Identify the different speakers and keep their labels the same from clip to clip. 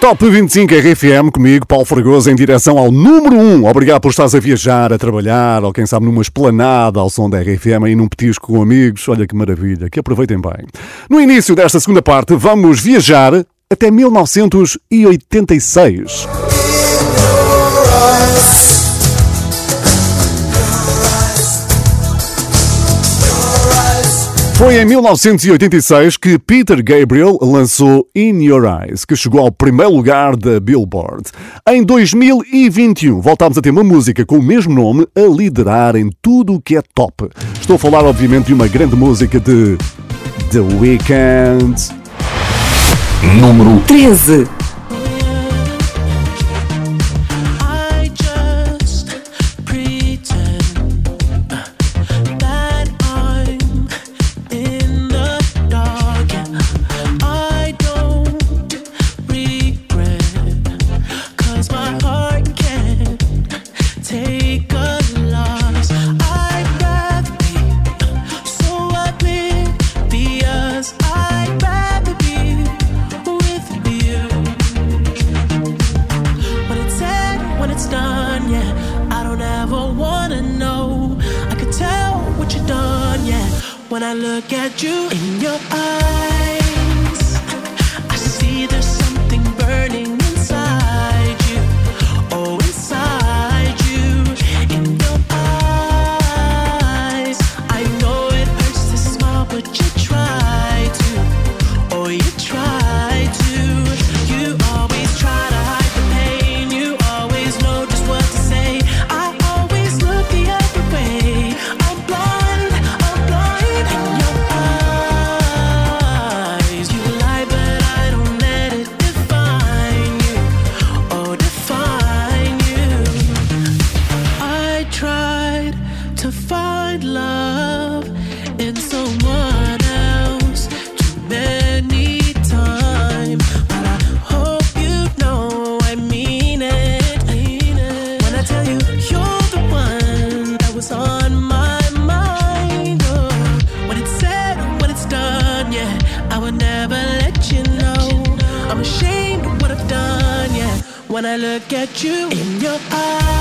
Speaker 1: Top 25 RFM comigo, Paulo Fragoso, em direção ao número 1. Obrigado por estares a viajar, a trabalhar, ou quem sabe numa esplanada ao som da RFM, aí num petisco com amigos. Olha que maravilha, que aproveitem bem. No início desta segunda parte, vamos viajar até 1986. Foi em 1986 que Peter Gabriel lançou In Your Eyes, que chegou ao primeiro lugar da Billboard. Em 2021, voltámos a ter uma música com o mesmo nome a liderar em tudo o que é top. Estou a falar, obviamente, de uma grande música de The Weeknd.
Speaker 2: Número
Speaker 3: 13.
Speaker 4: It's done, yeah. I don't ever wanna know. I could tell what you've done, yeah. When I look at you in your eyes, I see there's When I look at you in your eyes,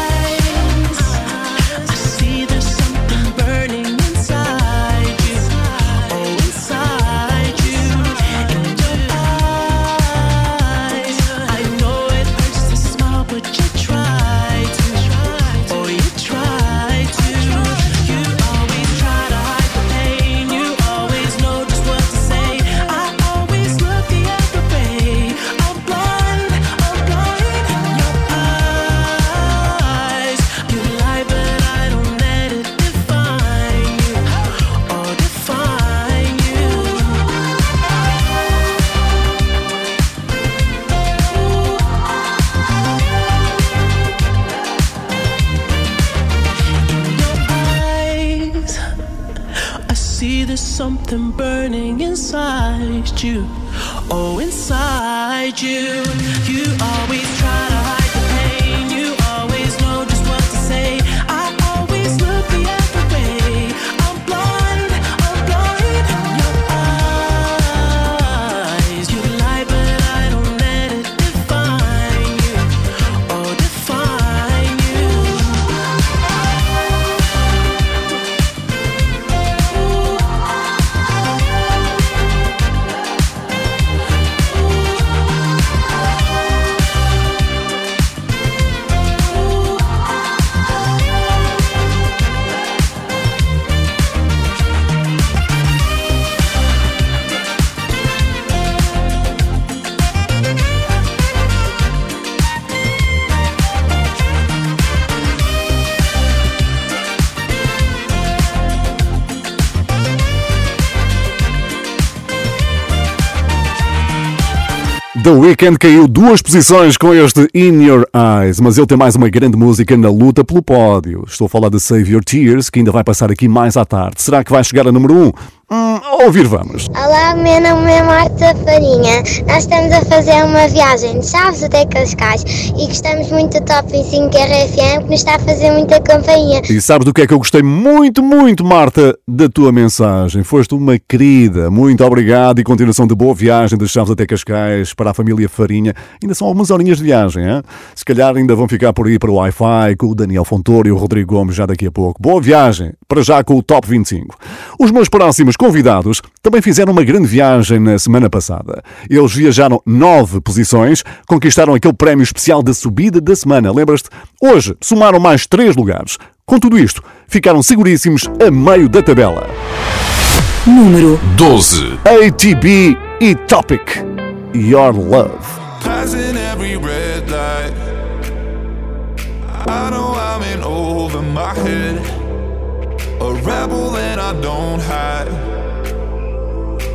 Speaker 4: The
Speaker 1: Weeknd caiu duas posições com este In Your Eyes, mas ele tem mais uma grande música na luta pelo pódio. Estou a falar de Save Your Tears, que ainda vai passar aqui mais à tarde. Será que vai chegar a número 1? Um? Hum, ouvir vamos.
Speaker 5: Olá, meu nome é Marta Farinha. Nós estamos a fazer uma viagem de Chaves até Cascais e gostamos muito do Top 25 RFM que nos está a fazer muita companhia.
Speaker 1: E sabes do que é que eu gostei muito, muito, Marta, da tua mensagem? Foste uma querida. Muito obrigado e continuação de boa viagem de Chaves até Cascais para a família Farinha. Ainda são algumas horinhas de viagem, hein? Se calhar ainda vão ficar por aí para o Wi-Fi com o Daniel Fontoura e o Rodrigo Gomes já daqui a pouco. Boa viagem, para já com o Top 25. Os meus próximos convidados também fizeram uma grande viagem na semana passada. Eles viajaram nove posições, conquistaram aquele prémio especial da subida da semana, lembras-te? Hoje somaram mais três lugares. Com tudo isto, ficaram seguríssimos a meio da tabela.
Speaker 3: Número
Speaker 2: 12.
Speaker 1: ATB e Topic. Your Love.
Speaker 6: Passing every red light. I know I'm in over my head. A rebel and I don't hide.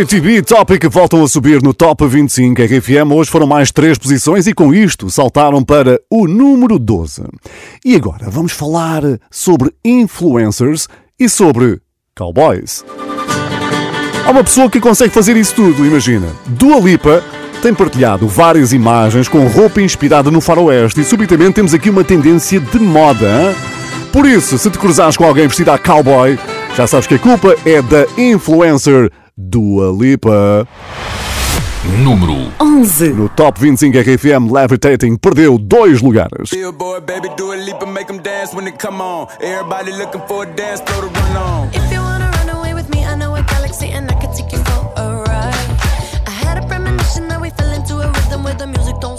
Speaker 1: ATB Topic voltam a subir no Top 25 RFM. Hoje foram mais três posições e com isto saltaram para o número 12. E agora vamos falar sobre influencers e sobre cowboys. Há uma pessoa que consegue fazer isso tudo, imagina. Dua Lipa tem partilhado várias imagens com roupa inspirada no faroeste e subitamente temos aqui uma tendência de moda. hein? Por isso, se te cruzares com alguém vestido a cowboy, já sabes que a culpa é da influencer Dua Lipa.
Speaker 2: Número
Speaker 3: 11.
Speaker 1: No Top 25 RFM, Levitating perdeu dois lugares.
Speaker 7: Billboard, baby, do a leap and make them dance when it come on. Everybody looking for a dance floor to run on.
Speaker 4: If you wanna run away with me, I know a galaxy and I can take you for a ride. I had a premonition that we fell into a rhythm where the music don't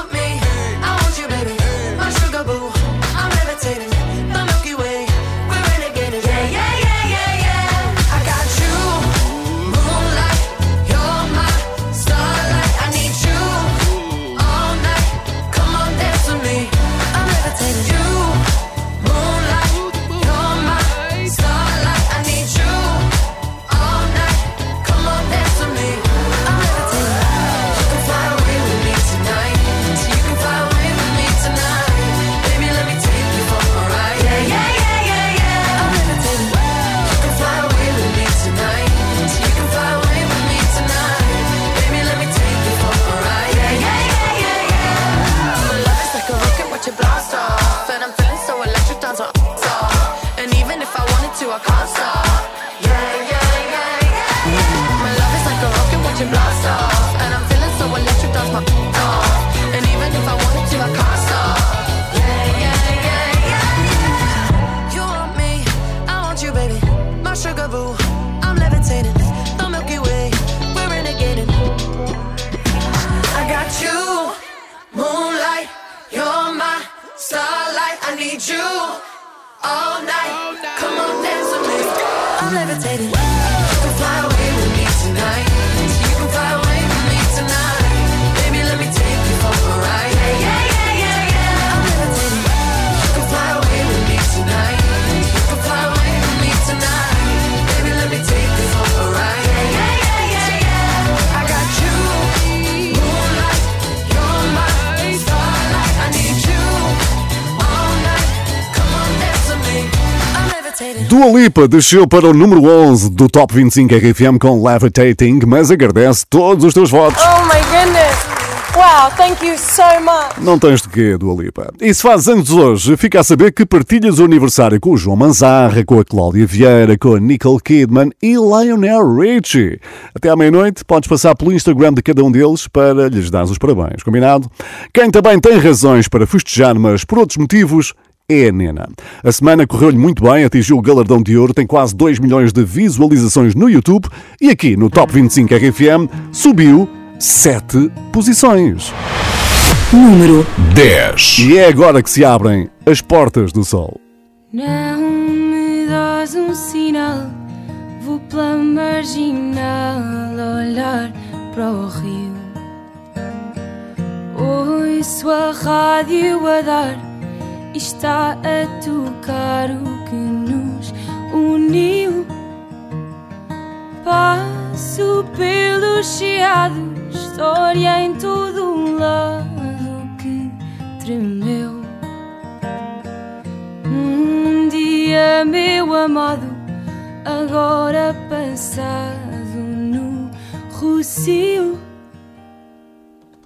Speaker 8: I'm
Speaker 1: Dua Lipa desceu para o número 11 do Top 25 RFM com Levitating, mas agradece todos os teus votos.
Speaker 9: Oh my goodness. Wow, thank you so much.
Speaker 1: Não tens de quê, Dua Lipa. E se fazes anos hoje, fica a saber que partilhas o aniversário com o João Manzarra, com a Cláudia Vieira, com a Nicole Kidman e Lionel Richie. Até à meia-noite podes passar pelo Instagram de cada um deles para lhes dar os parabéns, combinado? Quem também tem razões para festejar, mas por outros motivos, é a Nena. A semana correu-lhe muito bem, atingiu o galardão de ouro, tem quase 2 milhões de visualizações no YouTube e aqui no Top 25 RFM subiu 7 posições.
Speaker 3: Número
Speaker 2: 10.
Speaker 1: E é agora que se abrem as portas do sol.
Speaker 10: Não me dás um sinal, vou pela marginal olhar para o rio. Ouço a rádio a dar está a tocar o que nos uniu. Passo pelo chiado, história em todo um lado que tremeu. Um dia, meu amado, agora passado no Rocio.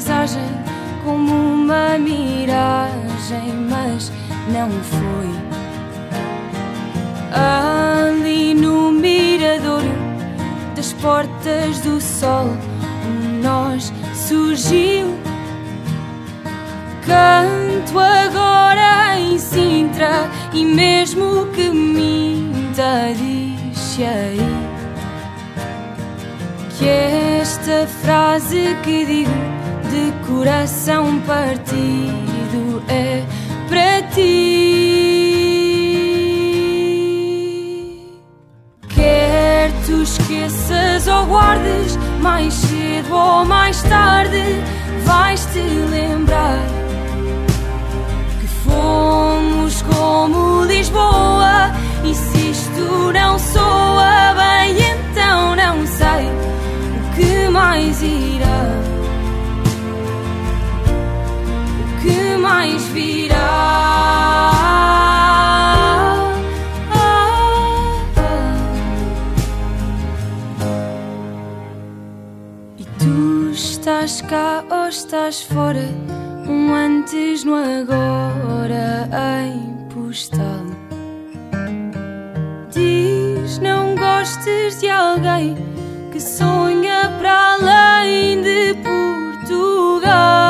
Speaker 10: Paisagem como uma miragem, mas não foi. Ali no mirador das portas do sol, um nós surgiu. Canto agora em Sintra e mesmo que minta, diz aí que esta frase que digo de coração partido é para ti. Quer tu esqueças ou guardes, mais cedo ou mais tarde, vais te lembrar que fomos como Lisboa. E se isto não soa bem, então não sei o que mais irá. Mais virá. E tu estás cá ou estás fora? Um antes no agora em postal. Diz não gostes de alguém que sonha para além de Portugal.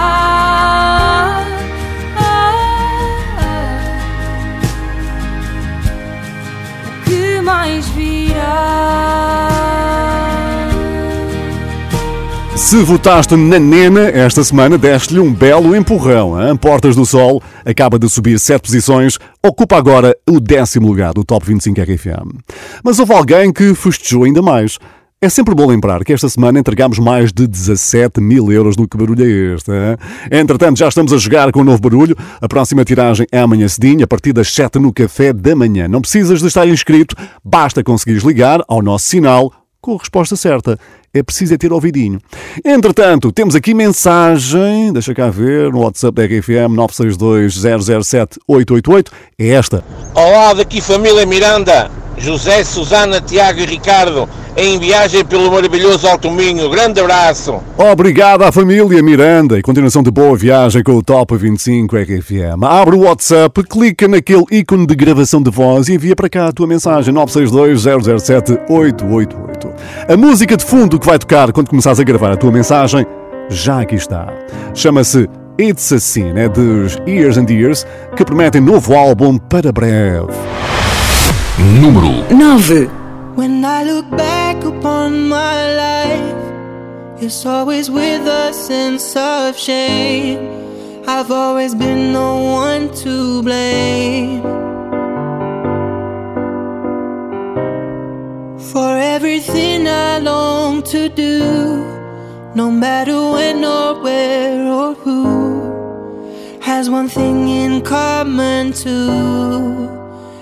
Speaker 10: Mais virá.
Speaker 1: Se votaste na Nena esta semana, deste-lhe um belo empurrão. Hein? Portas do Sol acaba de subir sete posições, ocupa agora o décimo lugar do Top 25 RFM. Mas houve alguém que festejou ainda mais. É sempre bom lembrar que esta semana entregamos mais de 17 mil euros no Que Barulho é Este. Hein? Entretanto, já estamos a jogar com o um novo barulho. A próxima tiragem é amanhã cedinho, a partir das 7 no café da manhã. Não precisas de estar inscrito, basta conseguires ligar ao nosso sinal com a resposta certa. É preciso é ter ouvidinho. Entretanto, temos aqui mensagem, deixa cá ver, no WhatsApp da RFM 962-007-888. É esta.
Speaker 11: Olá, daqui família Miranda, José, Susana, Tiago e Ricardo, em viagem pelo maravilhoso Alto Minho. Grande abraço.
Speaker 1: Obrigado à família Miranda e continuação de boa viagem com o Top 25 RFM. Abre o WhatsApp, clica naquele ícone de gravação de voz e envia para cá a tua mensagem 962-007-888. A música de fundo que vai tocar quando começares a gravar a tua mensagem já aqui está. Chama-se It's a Sin, é dos Years and Years, que prometem novo álbum para breve.
Speaker 2: Número
Speaker 3: 9.
Speaker 12: When I look back upon my life, it's always with a sense of shame. I've always been the one to blame for everything I long to do, no matter when or where or who, has one thing in common too.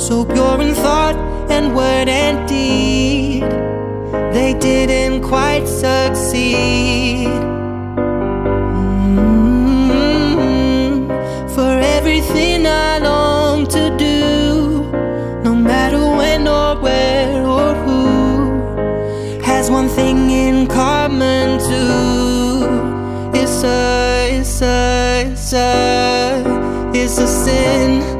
Speaker 12: so pure in thought and word and deed. They didn't quite succeed. Mm, For everything I long to do, no matter when or where or who, has one thing in common too. It's a, it's a, it's a, it's a sin.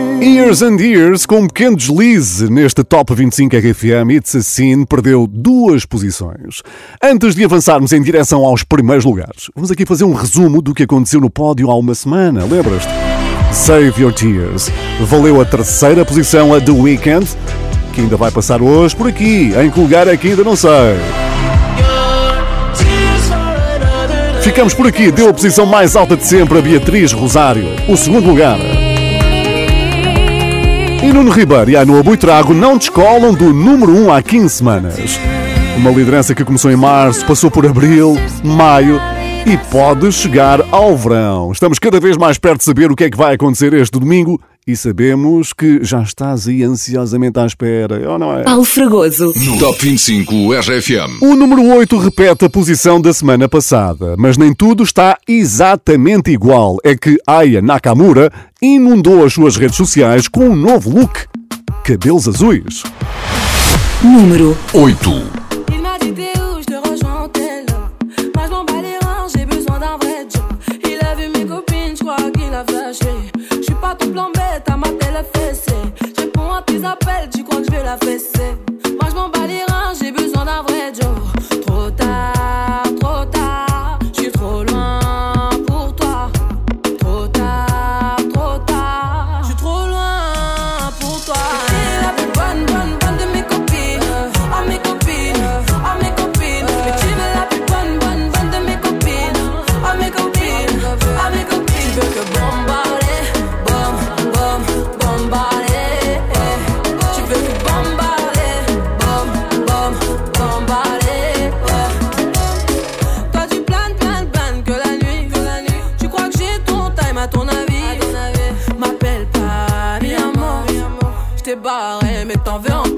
Speaker 1: Years and Years, com um pequeno deslize neste Top 25 RFM, It's a Sin perdeu duas posições. Antes de avançarmos em direção aos primeiros lugares, vamos aqui fazer um resumo do que aconteceu no pódio há uma semana, lembras-te? Save Your Tears. Valeu a terceira posição a The Weeknd, que ainda vai passar hoje por aqui. Em que lugar é que ainda não sei. Ficamos por aqui, deu a posição mais alta de sempre a Beatriz Rosário, o segundo lugar. E Nuno Ribeiro e a Noa Buitrago não descolam do número 1 há 15 semanas. Uma liderança que começou em março, passou por abril, maio e pode chegar ao verão. Estamos cada vez mais perto de saber o que é que vai acontecer este domingo e sabemos que já estás aí ansiosamente à espera, ou não é?
Speaker 3: Paulo Fragoso.
Speaker 2: No Top 25 RFM.
Speaker 1: O número 8 repete a posição da semana passada, mas nem tudo está exatamente igual. É que Aya Nakamura inundou as suas redes sociais com um novo look: cabelos azuis.
Speaker 3: Número
Speaker 2: 8.
Speaker 13: Il m'a dit t'es où, je te rejoins en tel Moi je m'en bats les reins, j'ai besoin d'un vrai job Il a vu mes copines, je crois qu'il a flashé Je suis pas tout plan bête, à ma télé fessée. Je réponds à tes appels, tu crois que je vais la fesser. Moi je m'en bats les reins, j'ai besoin d'un vrai job mais t'en veux encore.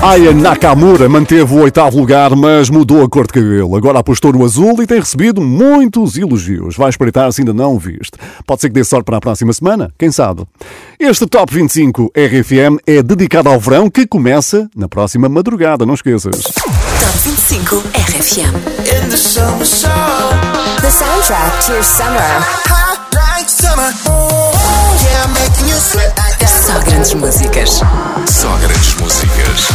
Speaker 1: Aya Nakamura manteve o oitavo lugar, mas mudou a cor de cabelo. Agora apostou no azul e tem recebido muitos elogios. Vai espreitar se ainda não o viste. Pode ser que dê sorte para a próxima semana, quem sabe? Este Top 25 RFM é dedicado ao verão que começa na próxima madrugada, não esqueças.
Speaker 3: Top 25 RFM.
Speaker 14: In the summer sun.
Speaker 3: The soundtrack to your summer.
Speaker 14: Hot like summer. Yeah, I'm making you sweat.
Speaker 3: Só grandes músicas.
Speaker 2: Só grandes músicas.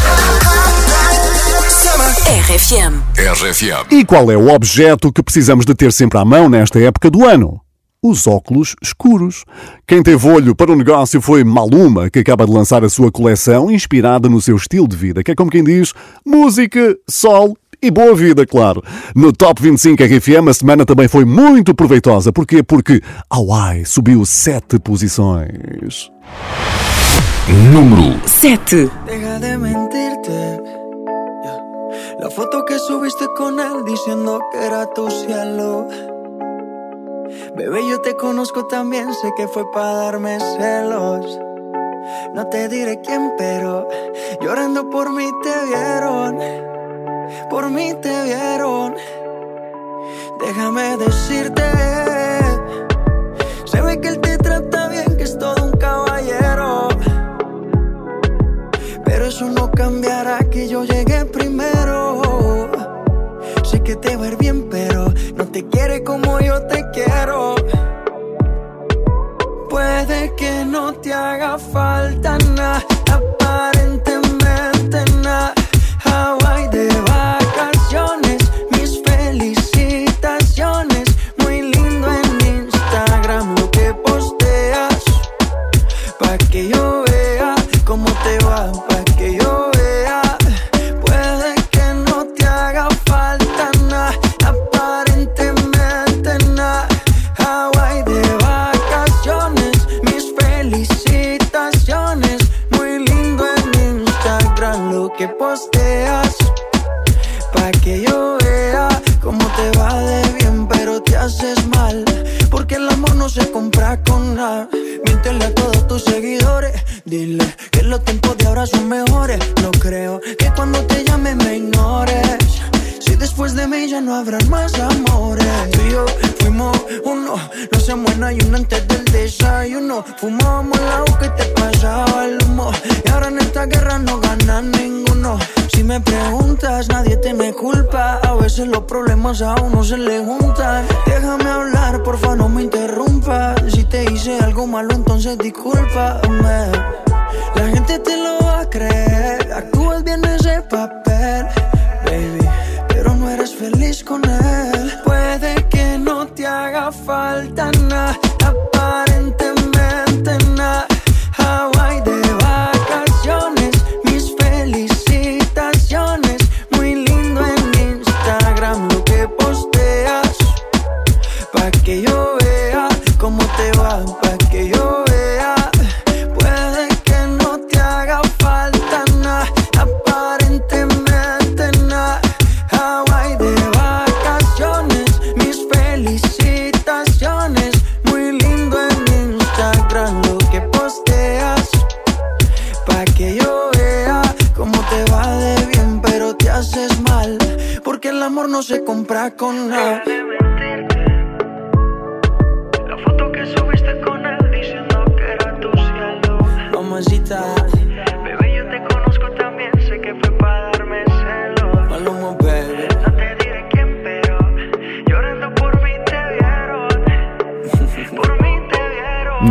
Speaker 3: RFM.
Speaker 2: RFM.
Speaker 1: E qual é o objeto que precisamos de ter sempre à mão nesta época do ano? os óculos escuros. Quem teve olho para o negócio foi Maluma, que acaba de lançar a sua coleção inspirada no seu estilo de vida, que é como quem diz: música, sol e boa vida, claro. No Top 25 RFM a semana também foi muito proveitosa. Porquê? Porque Hawaii subiu sete posições.
Speaker 2: Número
Speaker 3: 7.
Speaker 15: Deja de mentirte. Yeah. La foto que subiste con él diciendo que era tu cielo. Bebé, yo te conozco también, sé que fue para darme celos. No te diré quién, pero llorando por mí te vieron. Por mí te vieron. Déjame decirte. Se ve que él te trata bien, que es todo un caballero. Pero eso no cambiará que yo llegué primero. Sé que te va a ir bien, pero no te quiere como yo te quiero. Puede que no te haga falta nada,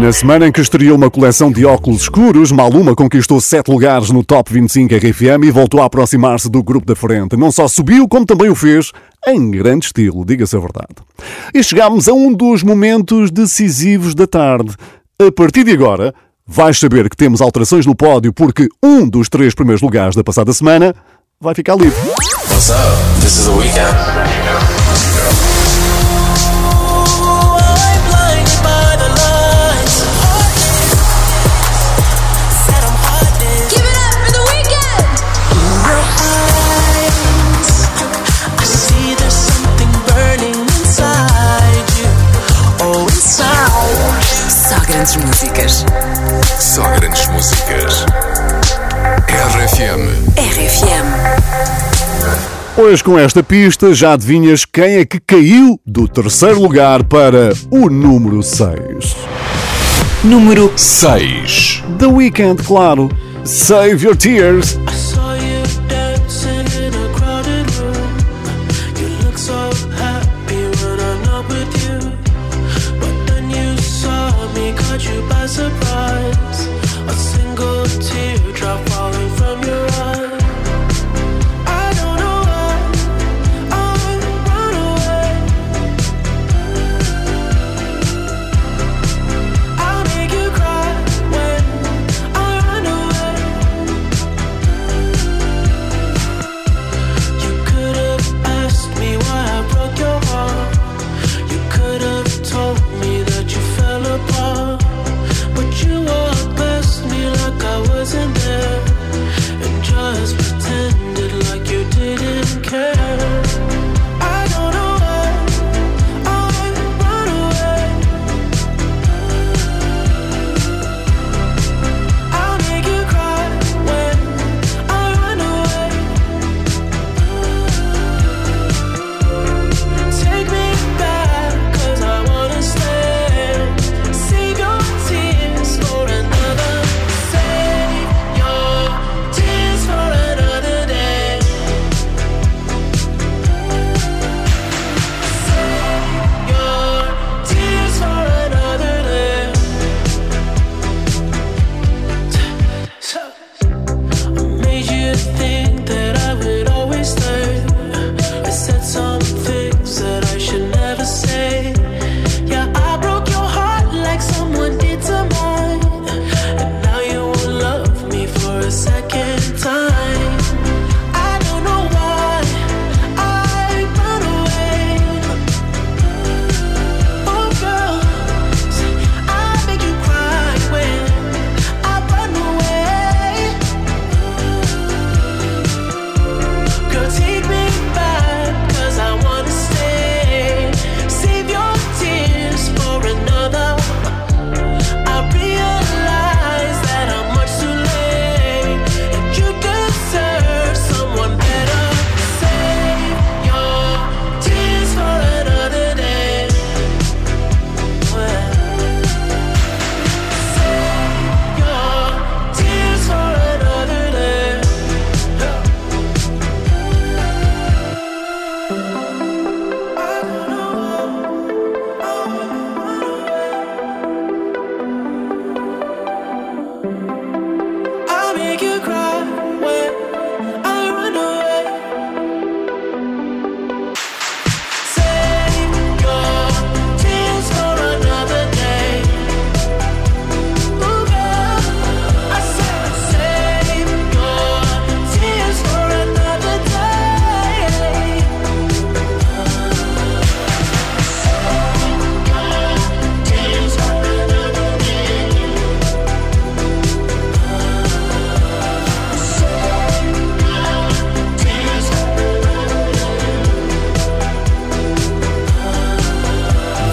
Speaker 1: Na semana em que estreou uma coleção de óculos escuros, Maluma conquistou sete lugares no Top 25 RFM e voltou a aproximar-se do grupo da frente. Não só subiu, como também o fez em grande estilo, diga-se a verdade. E chegámos a um dos momentos decisivos da tarde. A partir de agora, vais saber que temos alterações no pódio porque um dos três primeiros lugares da passada semana vai ficar livre.
Speaker 11: What's up? This is the weekend.
Speaker 3: Grandes músicas.
Speaker 2: Só grandes músicas. RFM.
Speaker 3: RFM.
Speaker 1: Pois com esta pista já adivinhas quem é que caiu do terceiro lugar para o número 6.
Speaker 3: Número
Speaker 2: 6.
Speaker 1: The Weeknd, claro. Save Your Tears.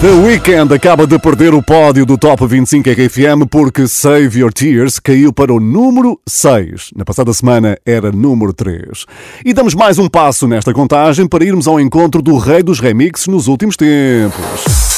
Speaker 1: The Weeknd acaba de perder o pódio do Top 25 RFM porque Save Your Tears caiu para o número 6. Na passada semana era número 3. E damos mais um passo nesta contagem para irmos ao encontro do rei dos remixes nos últimos tempos.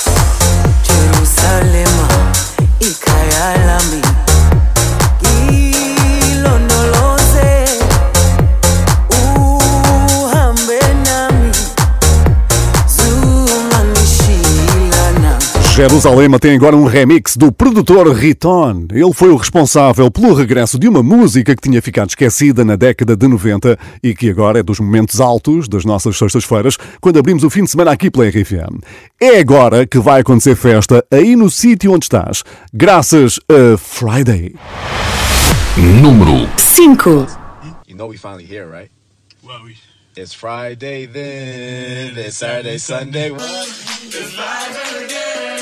Speaker 16: Jerusalema
Speaker 1: tem agora um remix do produtor Riton. Ele foi o responsável pelo regresso de uma música que tinha ficado esquecida na década de 90 e que agora é dos momentos altos das nossas sextas-feiras, quando abrimos o fim de semana aqui pela RFM. É agora que vai acontecer festa aí no sítio onde estás, graças a Friday.
Speaker 2: Número
Speaker 3: 5.
Speaker 17: You know we finally here, right? Well, we... It's Friday then, it's Saturday, Sunday. It's Friday again,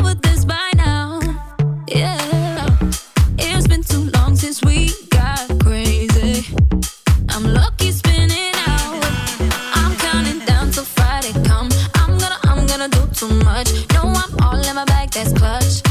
Speaker 8: too much. No, I'm all in my bag. That's clutch.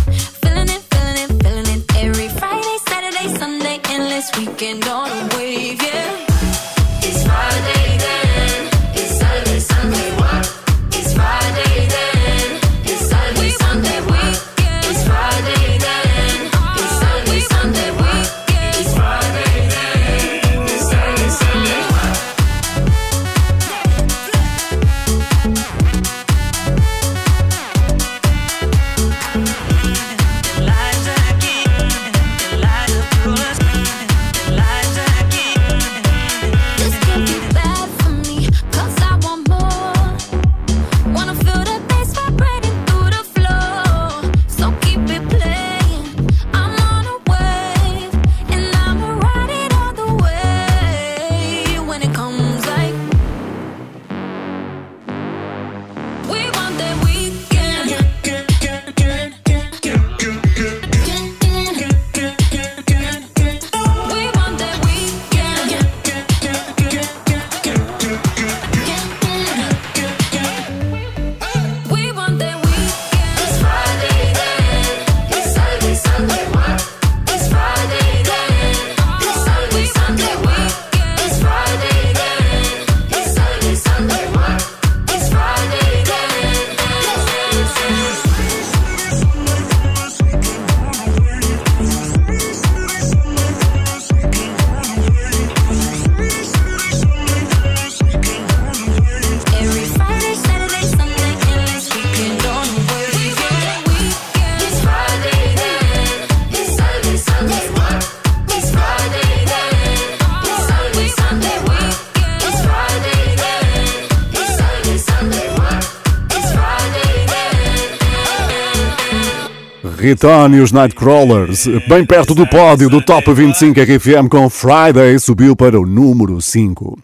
Speaker 1: Riton e os Nightcrawlers, bem perto do pódio do Top 25 RFM com Friday, subiu para o número 5.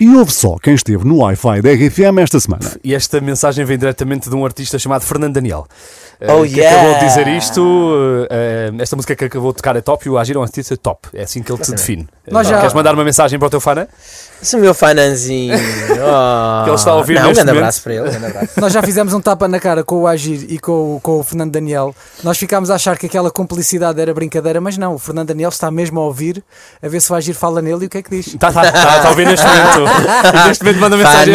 Speaker 1: E houve só quem esteve no Wi-Fi da RFM esta semana.
Speaker 18: E esta mensagem vem diretamente de um artista chamado Fernando Daniel. eh,
Speaker 19: Oh,
Speaker 18: que
Speaker 19: yeah!
Speaker 18: acabou de dizer isto. eh, esta música que acabou de tocar é top e o Agir é um artista top. É assim que ele te define.
Speaker 19: Nós
Speaker 18: Eh,
Speaker 19: já-
Speaker 18: Queres mandar uma mensagem para o teu fã?
Speaker 19: Esse meu fananzinho. Oh.
Speaker 18: Que ele está a ouvir
Speaker 19: Não, um grande abraço para ele. um abraço.
Speaker 20: Nós já fizemos um tapa na cara com o Agir e com, o- com o Fernando Daniel. Nós ficámos a achar que aquela cumplicidade era brincadeira, mas não. O Fernando Daniel está mesmo a ouvir, a ver se o Agir fala nele e o que é que diz.
Speaker 18: Está tá, tá, tá a ouvir neste momento. E neste momento manda mensagem.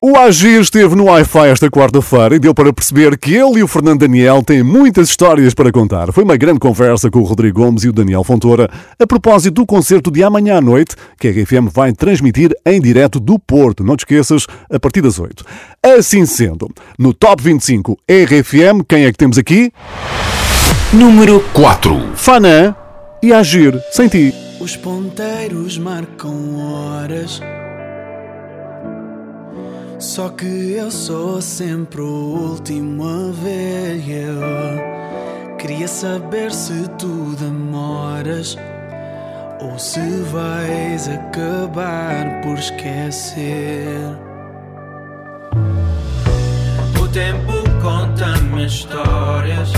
Speaker 1: O Agir esteve no Wi-Fi esta quarta-feira e deu para perceber que ele e o Fernando Daniel têm muitas histórias para contar. Foi uma grande conversa com o Rodrigo Gomes e o Daniel Fontoura a propósito do concerto de amanhã à noite que a RFM vai transmitir em direto do Porto. Não te esqueças, a partir das 8. Assim sendo, no Top 25 RFM, quem é que temos aqui?
Speaker 3: Número
Speaker 2: 4.
Speaker 1: Fanã e Agir, sem ti.
Speaker 21: Os ponteiros marcam horas. Só que eu sou sempre o último a ver. Queria saber se tu demoras ou se vais acabar por esquecer. O tempo conta-me histórias.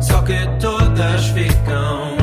Speaker 21: Só que todas ficam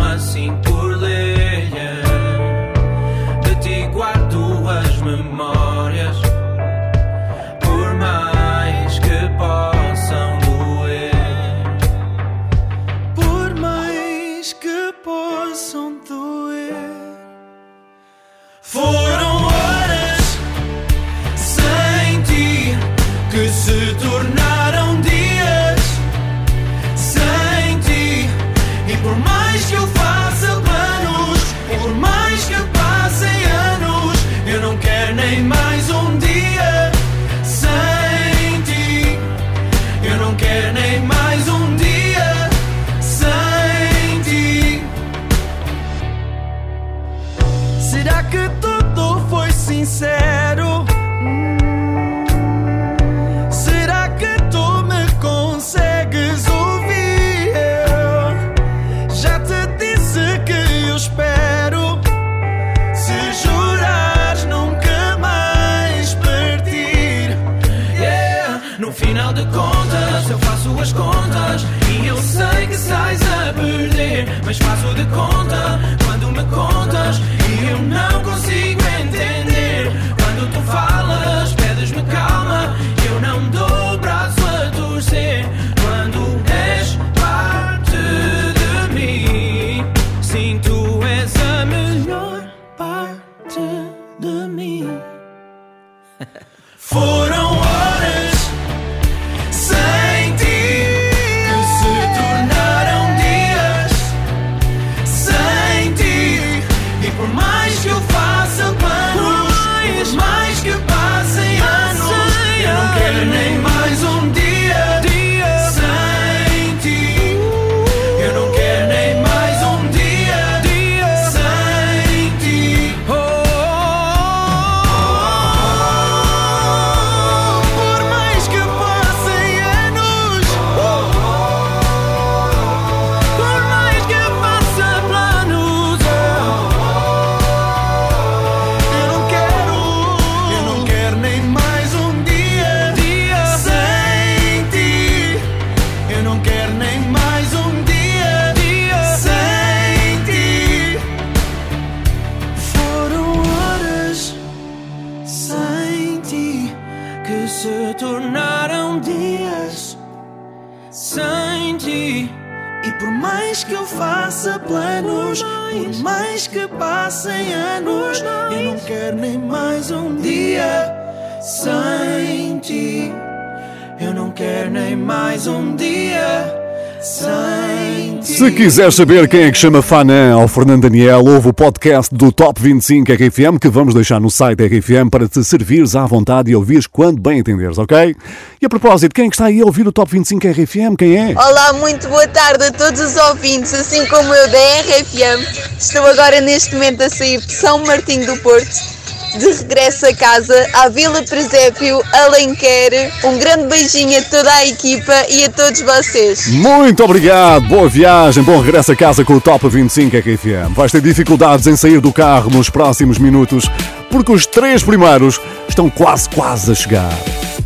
Speaker 1: quiser saber quem é que chama Fanã ao Fernando Daniel, ouve o podcast do Top 25 RFM que vamos deixar no site RFM para te servires à vontade e ouvires quando bem entenderes, ok? E a propósito, quem é que está aí a ouvir o Top 25 RFM? Quem é?
Speaker 22: Olá, muito boa tarde a todos os ouvintes, assim como eu da RFM. Estou agora neste momento a sair de São Martinho do Porto, de regresso a casa, à Vila Presépio, Alenquer. Um grande beijinho a toda a equipa e a todos vocês.
Speaker 1: Muito obrigado, boa viagem, bom regresso a casa com o Top 25 RFM. Vais ter dificuldades em sair do carro nos próximos minutos, porque os três primeiros estão quase, quase a chegar.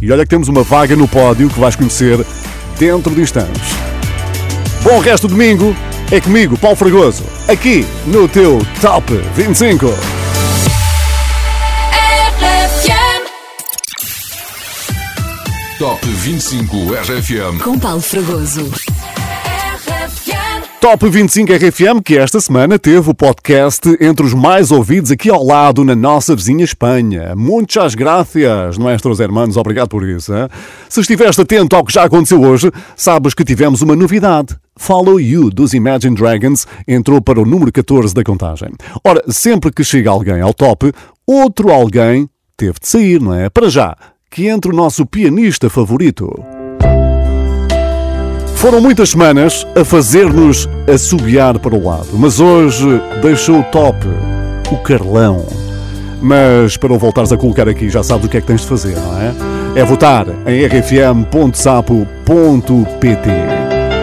Speaker 1: E olha que temos uma vaga no pódio que vais conhecer dentro de instantes. Bom resto de domingo, é comigo, Paulo Fragoso, aqui no teu Top 25.
Speaker 2: Top 25 RFM.
Speaker 3: Com Paulo Fragoso.
Speaker 8: RFM
Speaker 1: Top 25 RFM, que esta semana teve o podcast entre os mais ouvidos aqui ao lado, na nossa vizinha Espanha. Muitas gracias, nuestros hermanos, obrigado por isso. Hein? Se estiveste atento ao que já aconteceu hoje, sabes que tivemos uma novidade. Follow You, dos Imagine Dragons, entrou para o número 14 da contagem. Ora, sempre que chega alguém ao top, outro alguém teve de sair, não é? Para já, que entre o nosso pianista favorito. Foram muitas semanas a fazer-nos assobiar para o lado, mas hoje deixou o top, o Carlão. Mas para o voltares a colocar aqui, já sabes o que é que tens de fazer, não é? É votar em rfm.sapo.pt.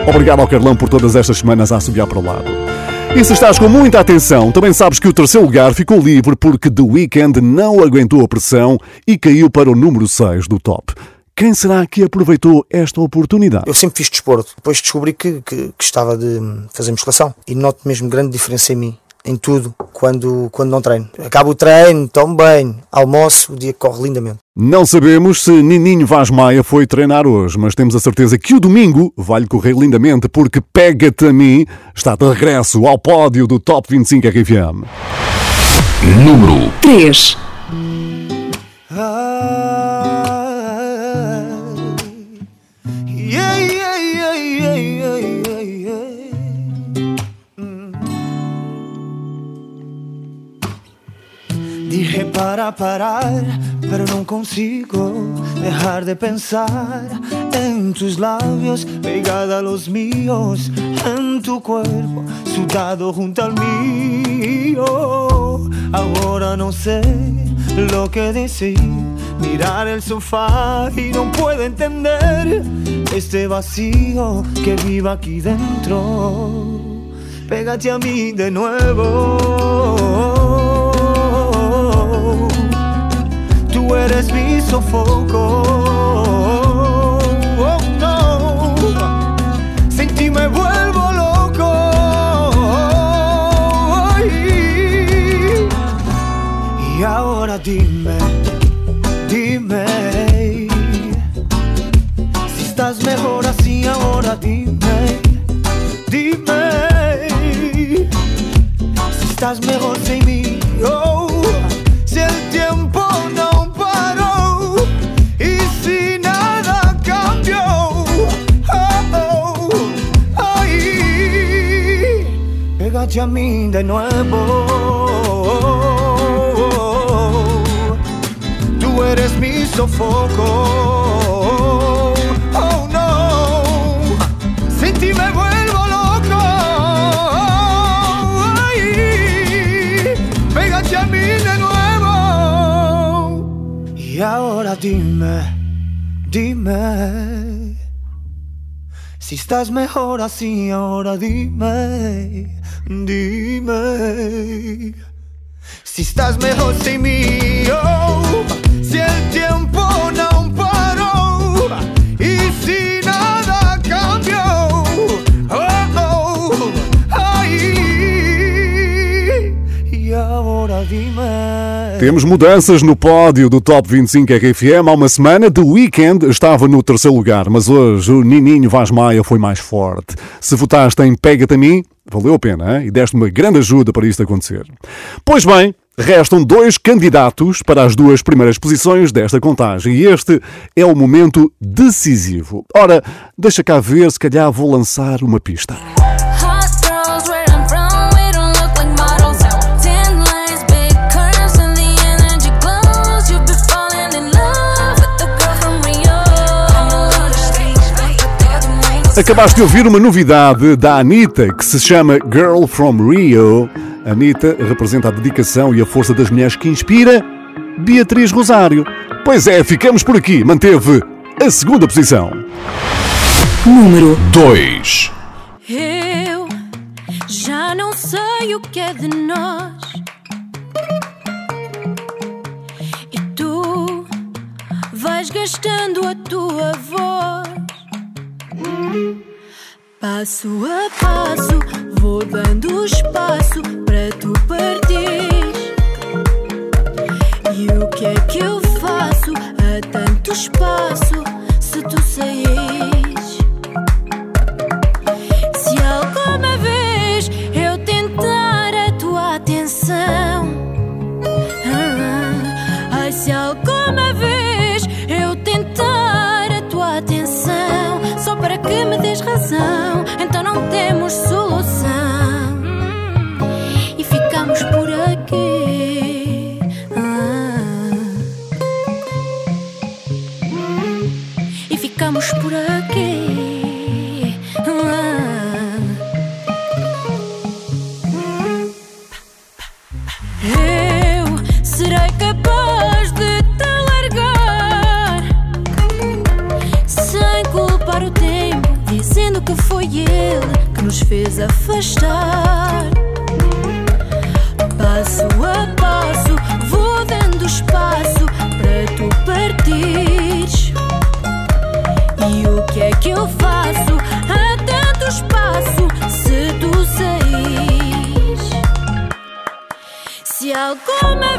Speaker 1: Obrigado ao Carlão por todas estas semanas a assobiar para o lado. E se estás com muita atenção, também sabes que o terceiro lugar ficou livre porque The Weeknd não aguentou a pressão e caiu para o número 6 do top. Quem será que aproveitou esta oportunidade?
Speaker 23: Eu sempre fiz desporto, depois descobri que, que, que gostava de fazer musculação e noto mesmo grande diferença em mim, em tudo, quando, quando não treino. Acabo o treino, tomo bem, almoço, o dia corre lindamente.
Speaker 1: Não sabemos se Nininho Vaz Maia foi treinar hoje, mas temos a certeza que o domingo vai-lhe correr lindamente, porque Pega-te a mim está de regresso ao pódio do Top 25 RFM.
Speaker 2: Número
Speaker 3: 3.
Speaker 15: Para parar, pero no consigo dejar de pensar en tus labios, pegada a los míos, en tu cuerpo, sudado junto al mío. Ahora no sé lo que decir, mirar el sofá y no puedo entender este vacío que vive aquí dentro. Pégate a mí de nuevo. Tú eres mi sofoco. Oh, no. Sin me vuelvo loco. Y ahora dime, dime. Si estás mejor así, ahora dime, dime. Si estás mejor sin mí, oh. Pégate a mí de nuevo. Tú eres mi sofoco. Oh no, sin ti me vuelvo loco. Ay, pégate a mí de nuevo. Y ahora dime, dime. Si estás mejor así, ahora dime, dime. Si estás mejor sin mí, oh, si el tiempo no paró y si nada cambió, oh, oh, ay, y ahora dime.
Speaker 1: Temos mudanças no pódio do Top 25 RFM. Há uma semana, The Weeknd estava no terceiro lugar, mas hoje o Nininho Vaz Maia foi mais forte. Se votaste em Pega-te a mim, valeu a pena hein? e deste uma grande ajuda para isto acontecer. Pois bem, restam dois candidatos para as duas primeiras posições desta contagem e este é o momento decisivo. Ora, deixa cá ver, se calhar vou lançar uma pista. Acabaste de ouvir uma novidade da Anitta que se chama Girl from Rio. Anitta representa a dedicação e a força das mulheres que inspira Beatriz Rosário. Pois é, ficamos por aqui. Manteve a segunda posição.
Speaker 3: Número
Speaker 2: 2.
Speaker 10: Eu já não sei o que é de nós. E tu vais gastando a tua voz. Passo a passo, vou dando espaço para tu partir. E o que é que eu faço a tanto espaço se tu saís? Afastar. Passo a passo, vou dando espaço para tu partires. E o que é que eu faço? Há tanto espaço se tu saís. Se alguma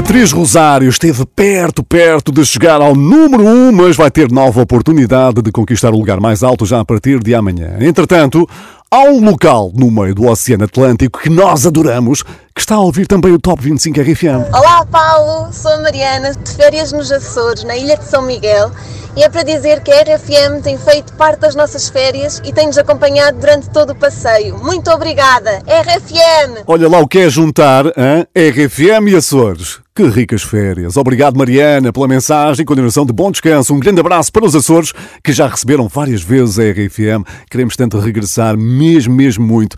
Speaker 1: Beatriz Rosário esteve perto, perto de chegar ao número 1, um, mas vai ter nova oportunidade de conquistar o lugar mais alto já a partir de amanhã. Entretanto, há um local no meio do Oceano Atlântico que nós adoramos, que está a ouvir também o Top 25 RFM.
Speaker 22: Olá Paulo, sou a Mariana, de férias nos Açores, na ilha de São Miguel, e é para dizer que a RFM tem feito parte das nossas férias e tem-nos acompanhado durante todo o passeio. Muito obrigada, RFM!
Speaker 1: Olha lá o que é juntar hein? RFM e Açores. Que ricas férias. Obrigado, Mariana, pela mensagem e continuação de bom descanso. Um grande abraço para os Açores, que já receberam várias vezes a RFM. Queremos tanto regressar, mesmo, mesmo muito.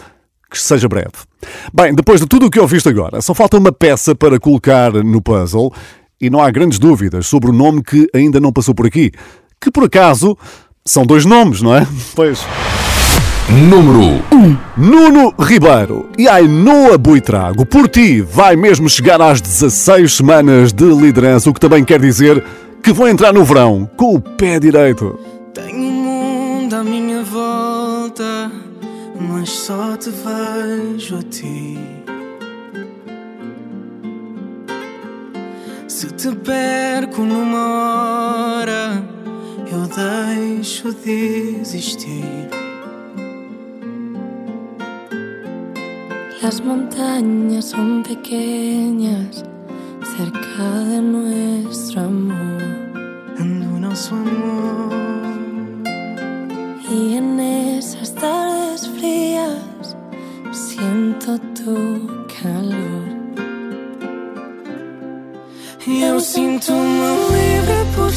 Speaker 1: Que seja breve. Bem, depois de tudo o que ouviste agora, só falta uma peça para colocar no puzzle e não há grandes dúvidas sobre o nome que ainda não passou por aqui. Que por acaso são dois nomes, não é? Pois.
Speaker 2: Número
Speaker 1: 1 um. Nuno Ribeiro e Ainoa Buitrago. Por ti vai mesmo chegar às 16 semanas de liderança, o que também quer dizer que vão entrar no verão com o pé direito.
Speaker 21: Tenho um mundo à minha volta, mas só te vejo a ti. Se te perco numa hora, eu deixo de existir.
Speaker 10: Las montañas son pequeñas cerca de nuestro amor.
Speaker 21: do nosso amor.
Speaker 10: Y en esas tardes frías siento tu calor.
Speaker 21: Eu sinto-me livre por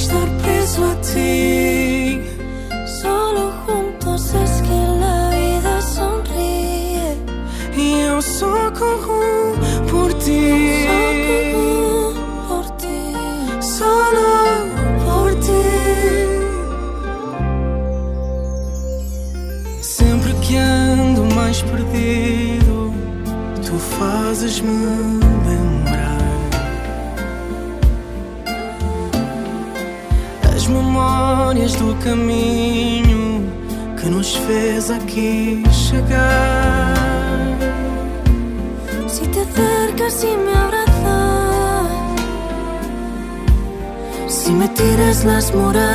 Speaker 10: Murat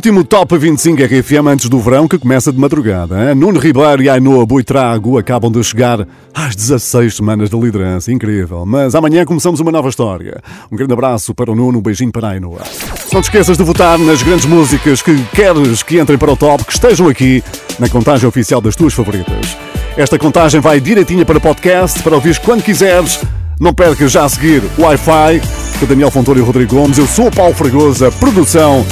Speaker 10: último Top 25 RFM antes do verão que começa de madrugada. hein? Nuno Ribeiro e Ainoa Boitrago acabam de chegar às 16 semanas de liderança. Incrível. Mas amanhã começamos uma nova história. Um grande abraço para o Nuno, um beijinho para a Ainoa. Não te esqueças de votar nas grandes músicas que queres que entrem para o top, que estejam aqui na contagem oficial das tuas favoritas. Esta contagem vai direitinha para podcast, para ouvires quando quiseres. Não percas já a seguir o Wi-Fi com Daniel Fontoura e Rodrigo Gomes. Eu sou o Paulo Fragoso, produção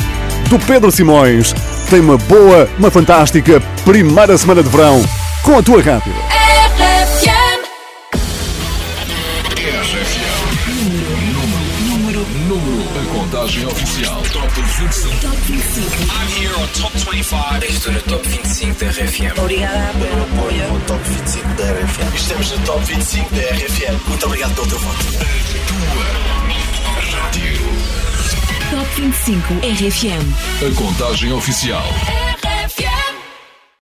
Speaker 10: do Pedro Simões. Tem uma boa, uma fantástica primeira semana de verão com a tua rádio.
Speaker 2: Número, número, a contagem oficial. Top 25. Top 25.
Speaker 11: I'm here on Top 25. Estou no Top 25 da RFM.
Speaker 23: Obrigada pelo apoio.
Speaker 11: Top 25 da RFM. Estamos no Top 25 da RFM. Muito obrigado pelo teu voto.
Speaker 3: Top 25 RFM.
Speaker 2: A contagem oficial.